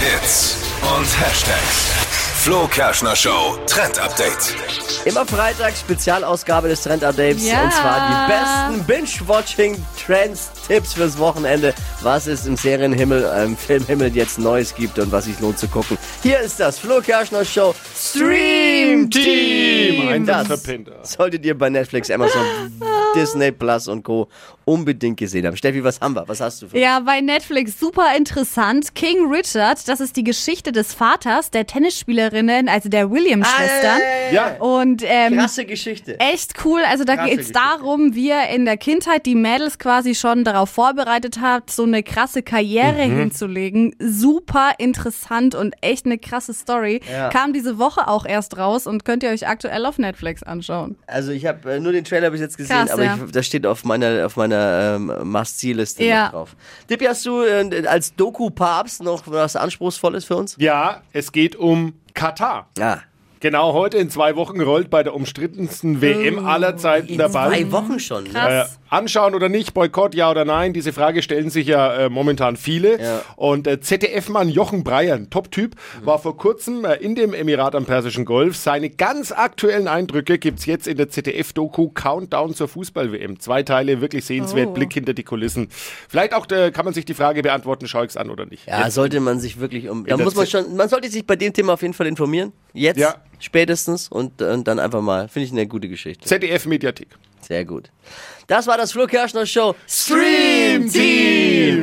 Hits und Hashtags. Flo Kerschner Show Trend Update. Immer Freitag Spezialausgabe des Trend Updates Ja. und zwar die besten Binge-Watching Trends Tipps fürs Wochenende, was es im Serienhimmel, im Filmhimmel jetzt Neues gibt und was sich lohnt zu gucken. Hier ist das Flo Kerschner Show Stream Team. Einsatz Das solltet ihr bei Netflix, Amazon, Disney Plus und Co. unbedingt gesehen haben. Steffi, was haben wir? Was hast du für Ja, bei Netflix super interessant. King Richard, das ist die Geschichte des Vaters der Tennisspielerinnen, also der Williams-Schwestern. Ja. Und ähm, Krasse Geschichte. echt cool. Also da geht's Geschichte. darum, wie er in der Kindheit die Mädels quasi schon darauf vorbereitet hat, so eine krasse Karriere Mhm. hinzulegen. Super interessant und echt eine krasse Story. Ja. Kam diese Woche auch erst raus und könnt ihr euch aktuell auf Netflix anschauen. Also ich habe äh, nur den Trailer bis jetzt gesehen, Krass, aber ja. ich, das steht auf meiner auf meiner ähm, Must-See-Liste Ja. noch drauf. Dippi, hast du äh, als Doku-Papst noch was Anspruchsvolles für uns? Ja, es geht um Katar. Ja. Genau, heute in zwei Wochen rollt bei der umstrittensten WM aller Zeiten In der Ball. zwei Wochen schon. Ne? Krass. Anschauen oder nicht, Boykott, ja oder nein, diese Frage stellen sich ja äh, momentan viele. Ja. Und äh, ZDF-Mann Jochen Breyer, ein Top-Typ, war vor kurzem äh, in dem Emirat am Persischen Golf. Seine ganz aktuellen Eindrücke gibt's jetzt in der ZDF-Doku Countdown zur Fußball-WM. Zwei Teile, wirklich sehenswert, Oh. Blick hinter die Kulissen. Vielleicht auch äh, kann man sich die Frage beantworten, schau ich's an oder nicht. Ja, Jetzt. sollte man sich wirklich um. Da muss man schon. Man sollte sich bei dem Thema auf jeden Fall informieren. Jetzt, Ja. spätestens und, äh, dann einfach mal. Finde ich eine gute Geschichte. ZDF-Mediathek. Sehr gut. Das war das Flo Kerschner Show Stream Team.